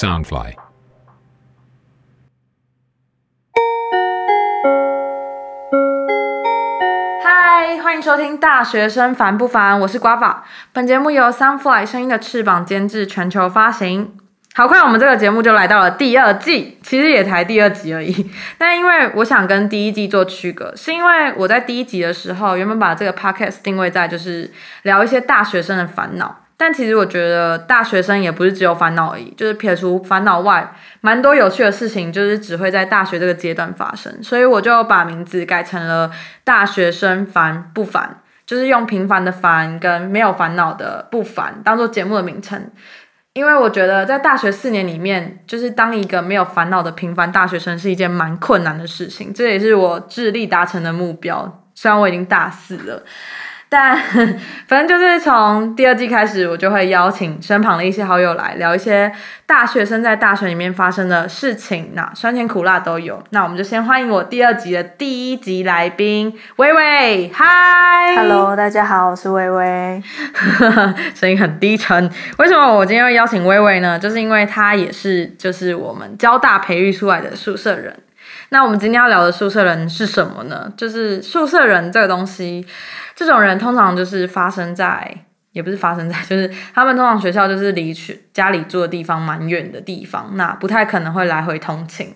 Soundfly。嗨，欢迎收听《大学生烦不烦》，我是瓜法。本节目由 Soundfly 声音的翅膀监制，全球发行。好快，我们这个节目就来到了第二季，其实也才第二集而已。但因为我想跟第一季做区隔，是因为我在第一集的时候原本把这个 podcast 定位在就是聊一些大学生的烦恼。但其实我觉得大学生也不是只有烦恼而已，就是撇除烦恼外，蛮多有趣的事情就是只会在大学这个阶段发生。所以我就把名字改成了“大学生烦不烦”，就是用平凡的烦跟没有烦恼的不烦当做节目的名称。因为我觉得在大学四年里面，就是当一个没有烦恼的平凡大学生是一件蛮困难的事情，这也是我致力达成的目标。虽然我已经大四了。但 反正就是从第二季开始，我就会邀请身旁的一些好友来聊一些大学生在大学里面发生的事情，那酸甜苦辣都有。那我们就先欢迎我第二集的第一集来宾微微，嗨，Hello，大家好，我是微微，声音很低沉。为什么我今天要邀请微微呢？就是因为她也是就是我们交大培育出来的宿舍人。那我们今天要聊的宿舍人是什么呢？就是宿舍人这个东西。这种人通常就是发生在，也不是发生在，就是他们通常学校就是离去家里住的地方蛮远的地方，那不太可能会来回通勤。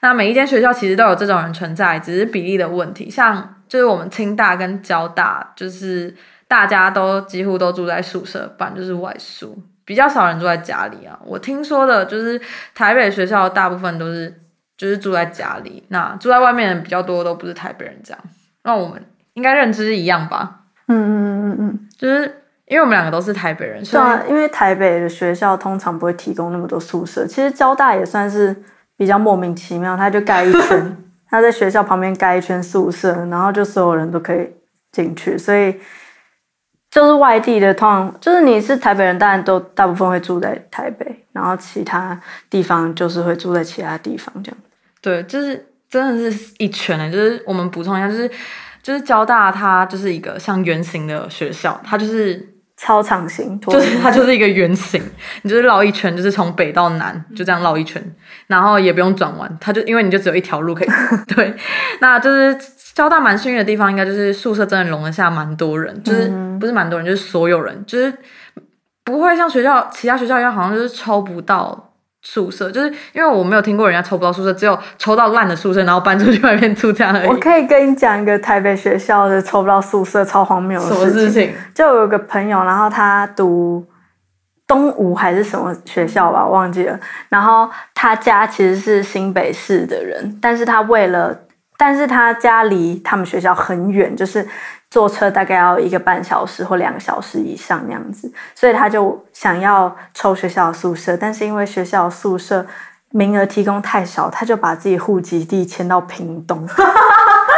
那每一间学校其实都有这种人存在，只是比例的问题。像就是我们清大跟交大，就是大家都几乎都住在宿舍，不然就是外宿，比较少人住在家里啊。我听说的就是台北学校大部分都是就是住在家里，那住在外面的比较多都不是台北人这样。那我们。应该认知一样吧？嗯嗯嗯嗯嗯，就是因为我们两个都是台北人，对啊，因为台北的学校通常不会提供那么多宿舍。其实交大也算是比较莫名其妙，他就盖一圈，他在学校旁边盖一圈宿舍，然后就所有人都可以进去。所以就是外地的，通常就是你是台北人，当然都大部分会住在台北，然后其他地方就是会住在其他地方这样。对，就是真的是一圈的，就是我们补充一下，就是。就是交大，它就是一个像圆形的学校，它就是操场型，就是它就是一个圆形，你就是绕一圈，就是从北到南就这样绕一圈，然后也不用转弯，它就因为你就只有一条路可以。对，那就是交大蛮幸运的地方，应该就是宿舍真的容得下蛮多人，就是不是蛮多人，就是所有人，就是不会像学校其他学校一样，好像就是抽不到。宿舍就是因为我没有听过人家抽不到宿舍，只有抽到烂的宿舍，然后搬出去外面住这样而已。我可以跟你讲一个台北学校的抽不到宿舍超荒谬的什么事情？就有个朋友，然后他读东吴还是什么学校吧，忘记了。然后他家其实是新北市的人，但是他为了，但是他家离他们学校很远，就是。坐车大概要一个半小时或两个小时以上那样子，所以他就想要抽学校宿舍，但是因为学校宿舍名额提供太少，他就把自己户籍地迁到屏东，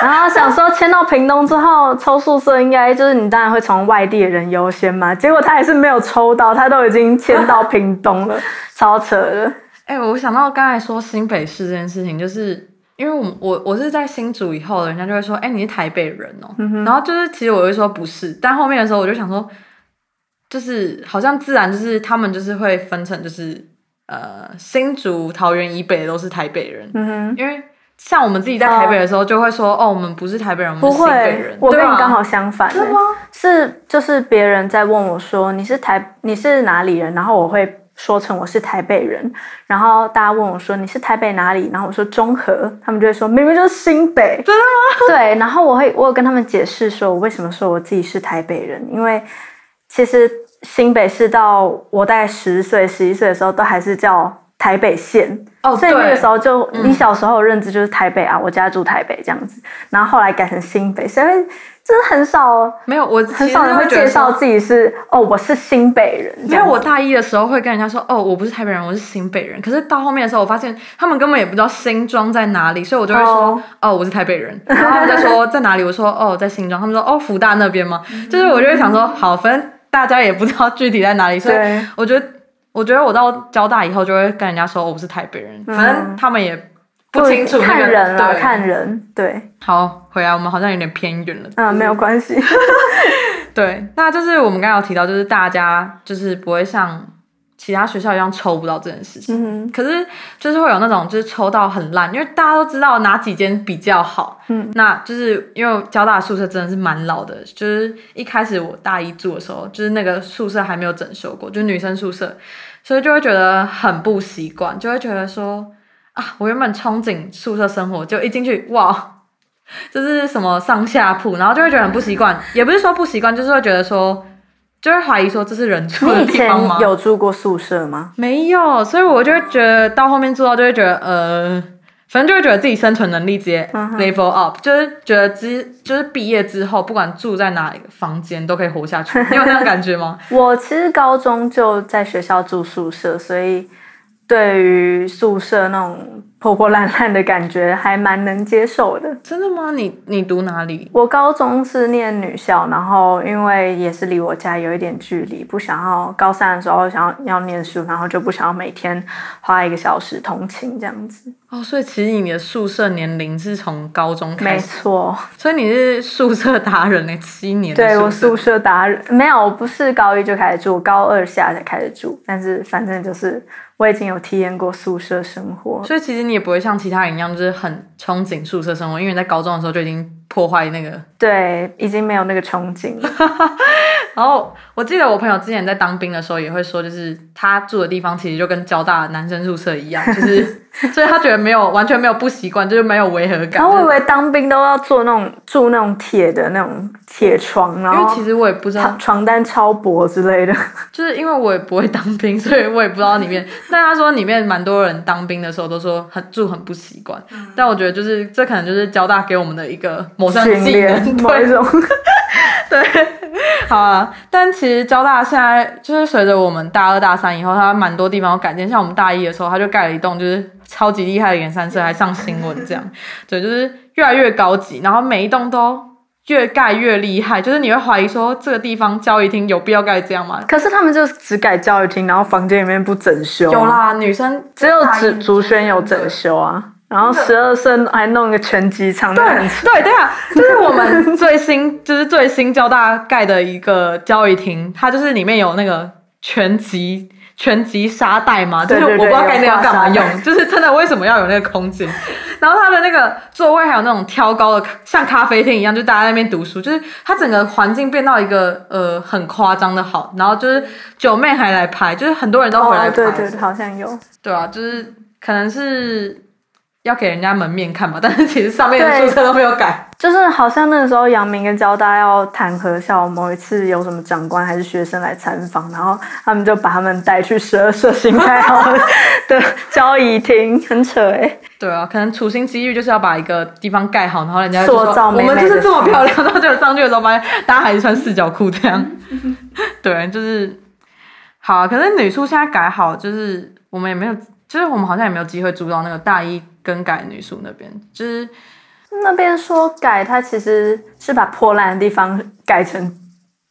然 后想说迁到屏东之后抽宿舍应该就是你当然会从外地的人优先嘛，结果他还是没有抽到，他都已经迁到屏东了，超扯的。哎，我想到刚才说新北市这件事情，就是。因为我我我是在新竹以后，人家就会说，哎，你是台北人哦。然后就是其实我会说不是，但后面的时候我就想说，就是好像自然就是他们就是会分成就是呃新竹桃园以北的都是台北人。嗯哼。因为像我们自己在台北的时候，就会说哦，我们不是台北人，我们是新北人。我跟你刚好相反。是吗？是就是别人在问我说你是台你是哪里人，然后我会。说成我是台北人，然后大家问我说你是台北哪里，然后我说中和，他们就会说明明就是新北，真的吗？对，然后我会我有跟他们解释说我为什么说我自己是台北人，因为其实新北市到我大概十岁、十一岁的时候都还是叫台北县哦，所以那个时候就你小时候认知就是台北啊，我家住台北这样子，然后后来改成新北，所以。真的很少，没有我很少人会介绍自己是哦，我是新北人。因为我大一的时候会跟人家说哦，我不是台北人，我是新北人。可是到后面的时候，我发现他们根本也不知道新庄在哪里，所以我就会说哦，我是台北人。然后他们在说 在哪里，我说哦，在新庄。他们说哦，福大那边吗？就是我就会想说，好，反正大家也不知道具体在哪里，所以我觉得，我觉得我到交大以后就会跟人家说，我不是台北人。反正他们也。不清楚看人啦，看人对。好，回来我们好像有点偏远了。嗯，没有关系。对，那就是我们刚刚有提到，就是大家就是不会像其他学校一样抽不到这件事情。嗯可是就是会有那种就是抽到很烂，因为大家都知道哪几间比较好，嗯，那就是因为交大宿舍真的是蛮老的，就是一开始我大一住的时候，就是那个宿舍还没有整修过，就是女生宿舍，所以就会觉得很不习惯，就会觉得说啊，我原本憧憬宿舍生活，就一进去哇。就是什么上下铺，然后就会觉得很不习惯，也不是说不习惯，就是会觉得说，就会怀疑说这是人 住的地方吗？有住过宿舍吗？没有，所以我就会觉得到后面住到就会觉得呃，反正就会觉得自己生存能力直接嗯 level up，、就是觉得之就是毕业之后不管住在哪一个房间都可以活下去，你有那种感觉吗？我其实高中就在学校住宿舍，所以对于宿舍那种破破烂烂的感觉还蛮能接受的。真的吗？你你读哪里？我高中是念女校，然后因为也是离我家有一点距离，不想要高三的时候想要要念书，然后就不想要每天花一个小时通勤这样子。哦，所以其实你的宿舍年龄是从高中开始没，错，所以你是宿舍达人呢，七年对我宿舍达人没有，我不是高一就开始住，高二下才开始住，但是反正就是我已经有体验过宿舍生活。所以其实你也不会像其他人一样，就是很憧憬宿舍生活，因为你在高中的时候就已经破坏那个对，已经没有那个憧憬了。然后我记得我朋友之前在当兵的时候也会说，就是他住的地方其实就跟交大的男生宿舍一样，就是 所以他觉得没有完全没有不习惯，就是没有违和感。然后我以就是为当兵都要做那种住那种铁的那种铁床，然后因为其实我也不知道床，床单超薄之类的。就是因为我也不会当兵，所以我也不知道里面。但他说里面蛮多人当兵的时候都说很住很不习惯，但我觉得就是这可能就是交大给我们的一个某项技训练能，对某一种，对，好啊。但其实交大现在就是随着我们大二大三以后，它蛮多地方有改建，像我们大一的时候，它就盖了一栋就是超级厉害的圆山社，还上新闻这样。对，就是越来越高级，然后每一栋都越盖越厉害，就是你会怀疑说这个地方教育厅有必要盖这样吗？可是他们就只改教育厅，然后房间里面不整修。有，啦，女生只有竹竹轩有整修啊。然后十二生还弄个拳击场，对对对啊，就是我们最新就是最新交大盖的一个教育厅，它就是里面有那个拳击拳击沙袋吗，就是我不知道该那个要干嘛用，就是真的为什么要有那个空间？然后它的那个座位还有那种挑高的，像咖啡厅一样，就大家在那边读书，就是它整个环境变到一个呃很夸张的好，然后就是九妹还来拍，就是很多人都回来哦，拍，对对，好像有。对啊，就是可能是要给人家门面看嘛，但是其实上面的对宿舍都没有改。就是好像那个时候，杨明跟交大要谈和校，某一次有什么长官还是学生来参访，然后他们就把他们带去十二社新开好的交易厅，很扯哎、对啊，可能处心积虑就是要把一个地方盖好，然后人家就说我们就是这么漂亮，然后就上去的时候发现大家还是穿四角裤这样。对，就是好啊。可是女宿现在改好，就是我们也没有，就是我们好像也没有机会住到那个大一更改女宿那边，就是那边说改，它其实是把破烂的地方改成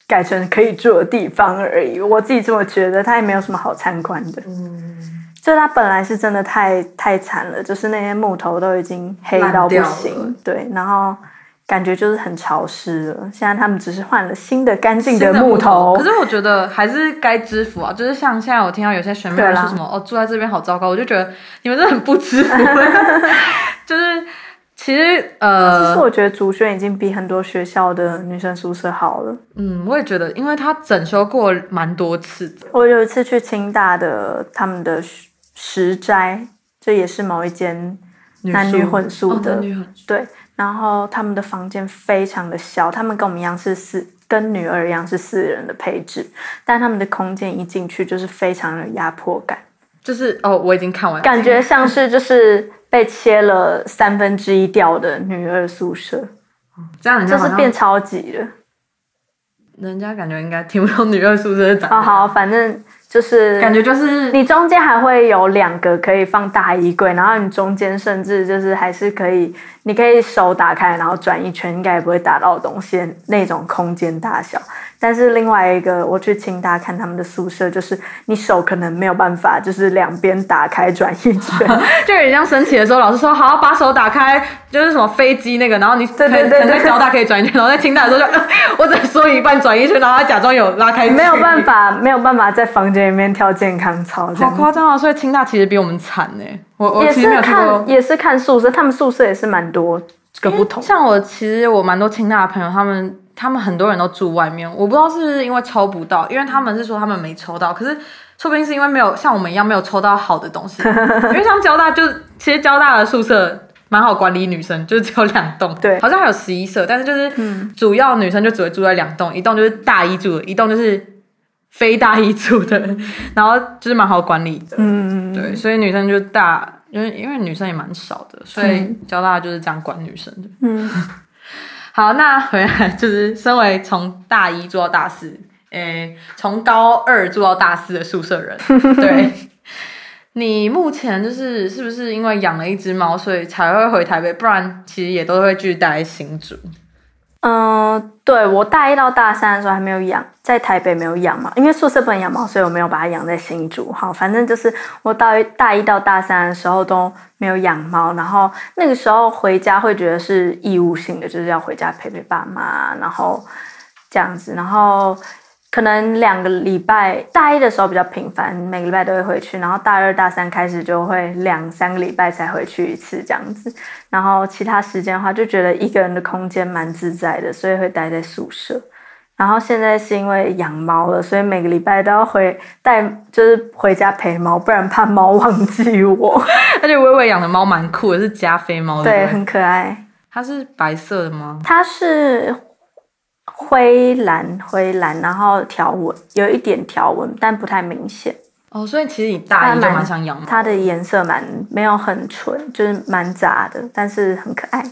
改成可以住的地方而已。我自己这么觉得，它也没有什么好参观的。嗯，就它本来是真的太太惨了，就是那些木头都已经黑到不行，对，然后感觉就是很潮湿了。现在他们只是换了新的干净新的木头，可是我觉得还是该知福啊，就是像现在我听到有些学妹说什么哦住在这边好糟糕，我就觉得你们真的很不知 福，就是其实呃其呃实我觉得竹轩已经比很多学校的女生宿舍好了。嗯，我也觉得，因为他整修过蛮多次的。我有一次去清大的他们的实斋，这也是某一间男女混宿哦的，男女混对。然后他们的房间非常的小，他们跟我们一样是四，跟女儿一样是四人的配置，但他们的空间一进去就是非常有压迫感，就是哦，我已经看完了，感觉像是就是被切了三分之一掉的女二宿舍，这样就是变超级了。人家感觉应该听不懂女二宿舍是长好好，反正就是感觉就是你中间还会有两个可以放大衣柜，然后你中间甚至就是还是可以，你可以手打开，然后转一圈，应该也不会打到东西那种空间大小。但是另外一个，我去清大看他们的宿舍，就是你手可能没有办法，就是两边打开转一圈。就有点像升旗的时候，老师说好把手打开，就是什么飞机那个，然后你对对对对在交大可以转一圈，然后在清大的时候就、呃我只说一半转一圈，然后他假装有拉开，没有办。法，没有办法在房间间里面跳健康操，好样夸张啊！所以清大其实比我们惨呢。我我也其实没是有看也是看宿舍，他们宿舍也是蛮多个不同。像我其实我蛮多清大的朋友，他们他们很多人都住外面，我不知道是不是因为抽不到，因为他们是说他们没抽到，可是说不定是因为没有像我们一样没有抽到好的东西，因为像交大就其实交大的宿舍。蛮好管理女生，就是只有两栋，对好像还有十一舍，但是就是嗯主要女生就只会住在两栋，一栋就是大一住的，一栋就是非大一住的，然后就是蛮好管理的，嗯，对，所以女生就大，因为因为女生也蛮少的，所以嗯交大就是这样管女生的。嗯，好，那回来就是身为从大一做到大四，诶、从高二做到大四的宿舍人，对，你目前就是是不是因为养了一只猫，所以才会回台北？不然其实也都会继续待在新竹。嗯，对我大一到大三的时候还没有养，在台北没有养嘛，因为宿舍不能养猫，所以我没有把它养在新竹。好，反正就是我大一大一到大三的时候都没有养猫，然后那个时候回家会觉得是义务性的，就是要回家陪陪爸妈，然后这样子，然后可能两个礼拜，大一的时候比较频繁，每个礼拜都会回去，然后大二、大三开始就会两三个礼拜才回去一次这样子，然后其他时间的话就觉得一个人的空间蛮自在的，所以会待在宿舍。然后现在是因为养猫了，所以每个礼拜都要回带，就是回家陪猫，不然怕猫忘记我。而且微微养的猫蛮酷的，是加菲猫，对？很可爱。它是白色的吗？它是灰蓝灰蓝，然后条纹有一点条纹，但不太明显。哦，所以其实你大一就蛮想养猫。它的颜色蛮没有很纯，就是蛮杂的，但是很可爱。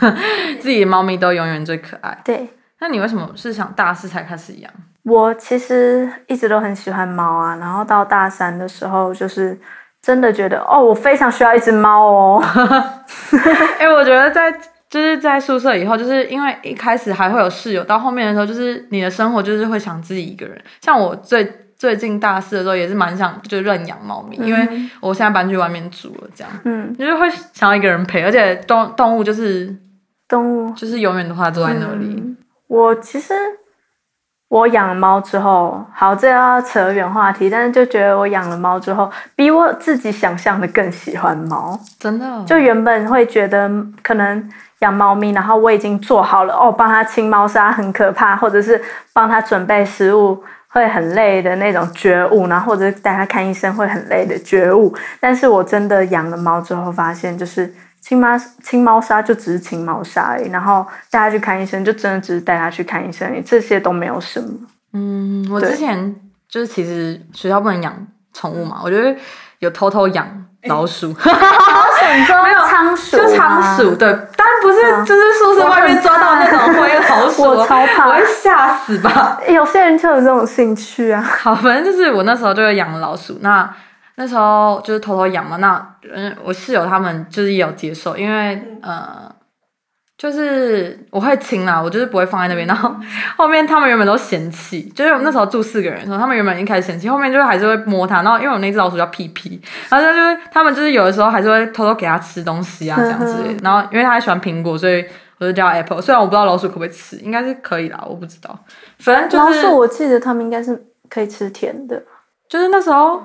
自己的猫咪都永远最可爱。对那你为什么是想大四才开始养？我其实一直都很喜欢猫啊，然后到大三的时候，就是真的觉得哦，我非常需要一只猫哦。哎、我觉得在就是在宿舍以后，就是因为一开始还会有室友，到后面的时候，就是你的生活就是会想自己一个人。像我最最近大四的时候，也是蛮想就认养猫咪，因为我现在搬去外面住了，这样嗯，就是会想要一个人陪，而且动动物就是动物就是永远的话都在那里。嗯我其实我养了猫之后，好，这要扯远话题，但是就觉得我养了猫之后，比我自己想象的更喜欢猫。真的，就原本会觉得可能养猫咪，然后我已经做好了哦，帮它清猫砂很可怕，或者是帮它准备食物会很累的那种觉悟，然后或者带它看医生会很累的觉悟。但是我真的养了猫之后，发现就是清猫清猫砂就只是清猫砂而已，然后带他去看医生就真的只是带他去看医生而已，这些都没有什么。嗯，我之前就是其实学校不能养宠物嘛，我觉得有偷偷养老鼠。你说没有仓鼠就仓吗鼠，对，但不是嗯就是宿舍外面抓到那种灰老鼠，我超怕我会吓死吧。有些人就有这种兴趣啊。好，反正就是我那时候就会养老鼠，那那时候就是偷偷养嘛。那嗯，我室友他们就是也有接受，因为呃，就是我会清啦，我就是不会放在那边。然后 后面他们原本都嫌弃，就是我那时候住四个人的时候，他们原本已经开始嫌弃，后面就是还是会摸它。然后因为我那只老鼠叫屁屁，然后就就是他们就是有的时候还是会偷偷给它吃东西啊这样子。然后因为它还喜欢苹果，所以我就叫 Apple。虽然我不知道老鼠可不可以吃，应该是可以啦，我不知道。反正就是老鼠我记得他们应该是可以吃甜的。就是那时候，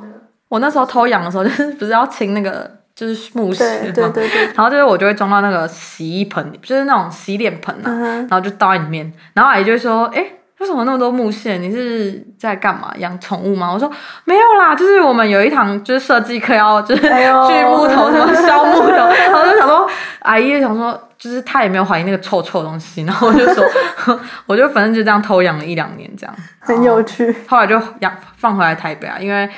我那时候偷养的时候，就是不是要清那个 就是木屑对？对对对，然后就是我就会装到那个洗衣盆里，就是那种洗脸盆啊，嗯，然后就倒在里面。然后阿姨就会说：“哎、为什么那么多木屑？你是在干嘛？养宠物吗？”我说：“没有啦，就是我们有一堂就是设计课要就是 锯木头什么削木头。”然后我就想说，阿姨就想说，就是她也没有怀疑那个臭臭的东西。然后我就说，我就反正就这样偷养了一两年这样。很有趣。后来就养放回来台北啊，因为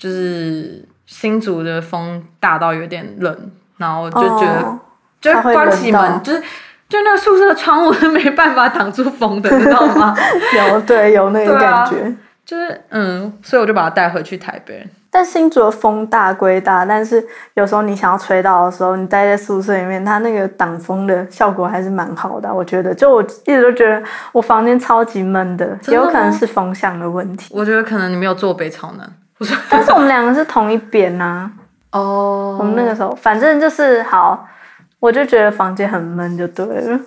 就是新竹的风大到有点冷，然后就觉得、哦就关起门，就是就那个宿舍的窗户是没办法挡住风的，你知道吗？有对有那个感觉。就是嗯，所以我就把它带回去台北。但新竹的风大归大，但是有时候你想要吹到的时候，你待在宿舍里面，它那个挡风的效果还是蛮好的啊。我觉得，就我一直都觉得我房间超级闷的，的也有可能是风向的问题。我觉得可能你没有坐北朝南。我说但是我们两个是同一边呐、哦我们那个时候反正就是好，我就觉得房间很闷就对了。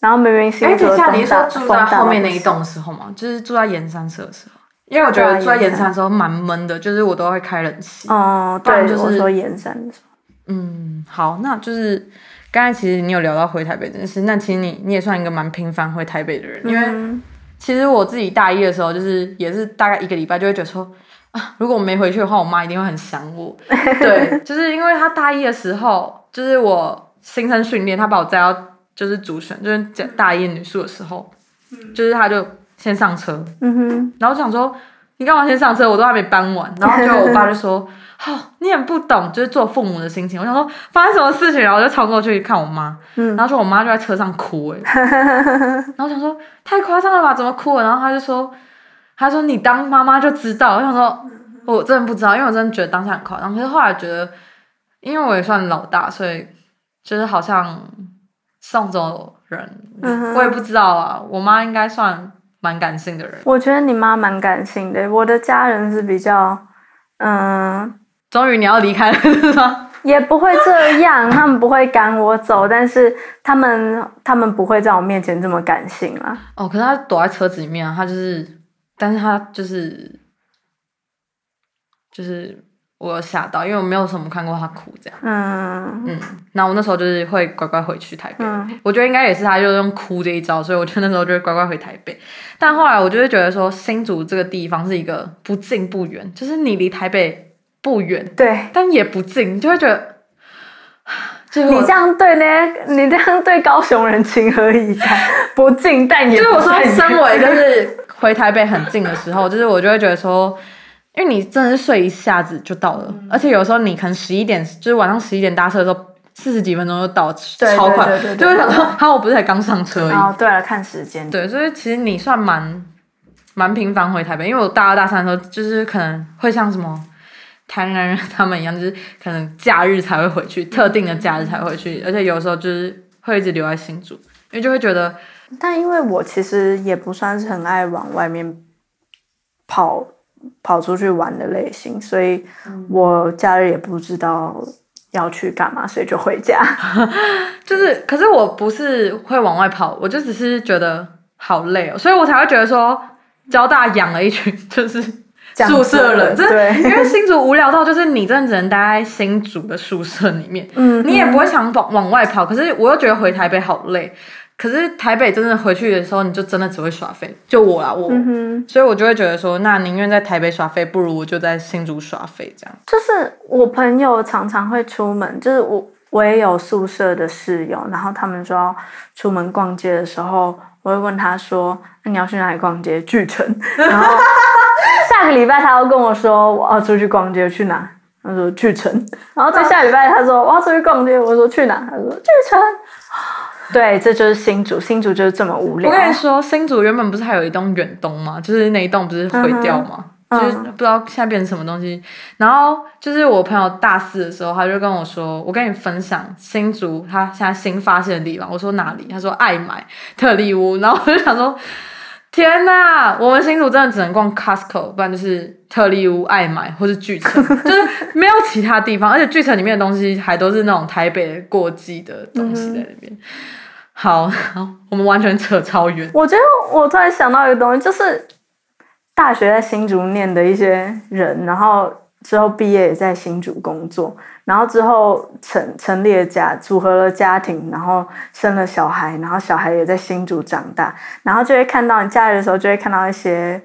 然后明明哎，新竹等一下，你是说住在后面那一栋的时候嘛？就是住在盐山社的时候。因为我觉得住在盐山的时候蛮闷的，就是我都会开冷气。哦，对，就是我说盐山的时候，嗯，好，那就是刚才其实你有聊到回台北这件事，那其实你你也算一个蛮频繁回台北的人，因为嗯其实我自己大一的时候，就是也是大概一个礼拜就会觉得说啊，如果我没回去的话，我妈一定会很想我。对，就是因为她大一的时候，就是我新生训练，她把我载到就是主选，就是大一女宿的时候，就是她就先上车，嗯哼，然后想说你干嘛先上车？我都还没搬完。然后就我爸就说：“ 哦，你很不懂，就是做父母的心情。”我想说发生什么事情，然后我就冲过去看我妈，嗯然后说我妈就在车上哭、欸，然后想说太夸张了吧，怎么哭了？然后她就说，他说你当妈妈就知道。我想说我真的不知道，因为我真的觉得当下很夸张。可是后来觉得，因为我也算老大，所以就是好像送走人，嗯我也不知道啊。我妈应该算蛮感性的人。我觉得你妈蛮感性的，我的家人是比较，嗯，终于你要离开了，是吗？也不会这样，他们不会赶我走，但是他们他们不会在我面前这么感性啊。哦，可是他躲在车子里面啊，他就是，但是他就是，就是我有吓到，因为我没有什么看过他哭这样。嗯嗯，那我那时候就是会乖乖回去台北。嗯我觉得应该也是他就用哭这一招，所以我就那时候就会乖乖回台北。但后来我就会觉得说，新竹这个地方是一个不近不远，就是你离台北不远，对但也不近，你就会觉得，你这样对呢，你这样对高雄人情何以堪？不近但也就是我说，身为就是回台北很近的时候，就是我就会觉得说，因为你真的是睡一下子就到了，嗯而且有时候你可能十一点，就是晚上十一点搭车的时候，四十几分钟就到，超快，就会想说，哈，我不是才刚上车而已。哦，对了，看时间。对，所以其实你算蛮蛮频繁回台北，因为我大二大三的时候，就是可能会像什么台南人他们一样，就是可能假日才会回去，特定的假日才会回去，而且有时候就是会一直留在新竹，因为就会觉得。但因为我其实也不算是很爱往外面跑跑出去玩的类型，所以我假日也不知道要去干嘛，所以就回家。就是，可是我不是会往外跑，我就只是觉得好累哦，所以我才会觉得说，交大养了一群 就是宿舍人，真的，因为新竹无聊到就是你真的只能待在新竹的宿舍里面，嗯，你也不会想往往外跑，可是我又觉得回台北好累，可是台北真的回去的时候，你就真的只会耍废，就我啦，我，嗯哼，所以我就会觉得说，那宁愿在台北耍废，不如我就在新竹耍废这样。就是我朋友常常会出门，就是我我也有宿舍的室友，然后他们说要出门逛街的时候，我会问他说：“那你要去哪里逛街？”巨城。然后 下个礼拜他要跟我说我要出去逛街，去哪？他说去城。然后在下礼拜他说我要出去逛街，我说去哪？他说去城。对，这就是新竹，新竹就是这么无聊我。跟你说，新竹原本不是还有一栋远东吗？就是那一栋不是毁掉吗？嗯就是不知道现在变成什么东西。然后就是我朋友大四的时候，他就跟我说：“我跟你分享新竹他现在新发现的地方。”我说哪里？他说爱买特利屋。然后我就想说。天呐，我们新竹真的只能逛 Costco，不然就是特利屋、爱买或是巨城，就是没有其他地方。而且巨城里面的东西还都是那种台北过季的东西在那边。好，好，我们完全扯超远。我觉得我突然想到一个东西，就是大学在新竹念的一些人，然后之后毕业也在新竹工作，然后之后成成立了家，组合了家庭，然后生了小孩，然后小孩也在新竹长大，然后就会看到你假日的时候就会看到一些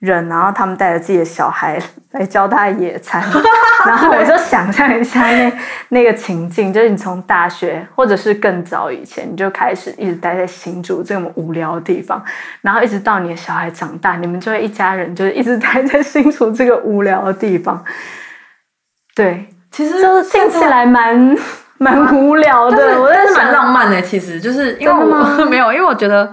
人，然后他们带着自己的小孩来教他野餐，然后我就想象一下那那个情境，就是你从大学或者是更早以前，你就开始一直待在新竹这么无聊的地方，然后一直到你的小孩长大，你们就会一家人就是一直待在新竹这个无聊的地方。对，其实就是听起来蛮蛮无聊的，我在但是蛮浪漫的。其实就是因为我 没有，因为我觉得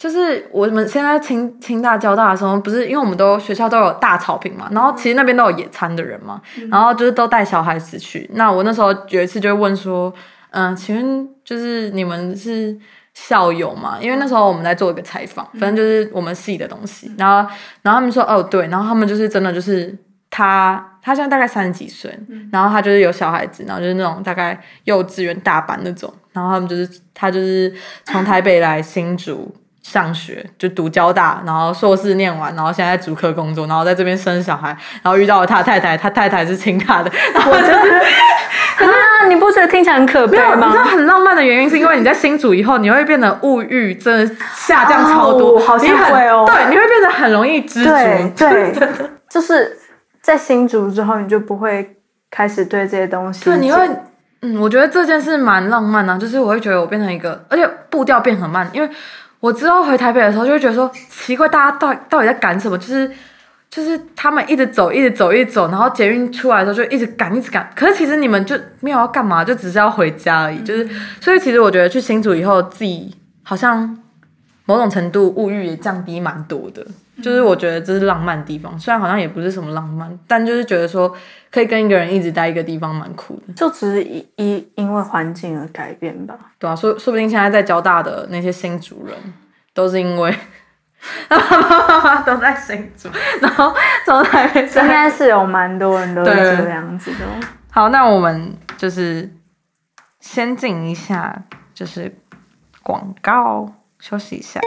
就是我们现在清清大交大的时候，不是因为我们都学校都有大草坪嘛，然后其实那边都有野餐的人嘛，然后就是都带小孩子去。那我那时候有一次就会问说，嗯、请问就是你们是校友嘛？因为那时候我们在做一个采访，反正就是我们系的东西，然后然后他们说哦对，然后他们就是真的就是他。他现在大概三十几岁，然后他就是有小孩子，然后就是那种大概幼稚园大班那种，然后他们就是他就是从台北来新竹上学，就读交大，然后硕士念完，然后现在在主科工作，然后在这边生小孩，然后遇到了他太太，他太太是清大的，然后就是 啊，你不觉得听起来很可悲吗，你知道吗？很浪漫的原因是因为你在新竹以后，你会变得物欲真的下降超多，哦好像会哦对，你会变得很容易知足，对对，就是在新竹之后，你就不会开始对这些东西。对，你会，嗯，我觉得这件事蛮浪漫的、就是我会觉得我变成一个，而且步调变很慢，因为我之后回台北的时候就会觉得说，奇怪，大家到底到底在赶什么？就是就是他们一直走，一直走，一直走，然后捷运出来的时候就一直赶，一直赶。可是其实你们就没有要干嘛，就只是要回家而已。就是，所以其实我觉得去新竹以后，自己好像某种程度物欲也降低蛮多的。就是我觉得这是浪漫的地方，虽然好像也不是什么浪漫，但就是觉得说可以跟一个人一直待一个地方蛮酷的。就只是因因因为环境而改变吧。对啊，说说不定现在在交大的那些新主人，都是因为爸爸妈妈都在新竹，然后从台北应上。该是有蛮多人都是对这样子的。好，那我们就是先进一下，就是广告，休息一下。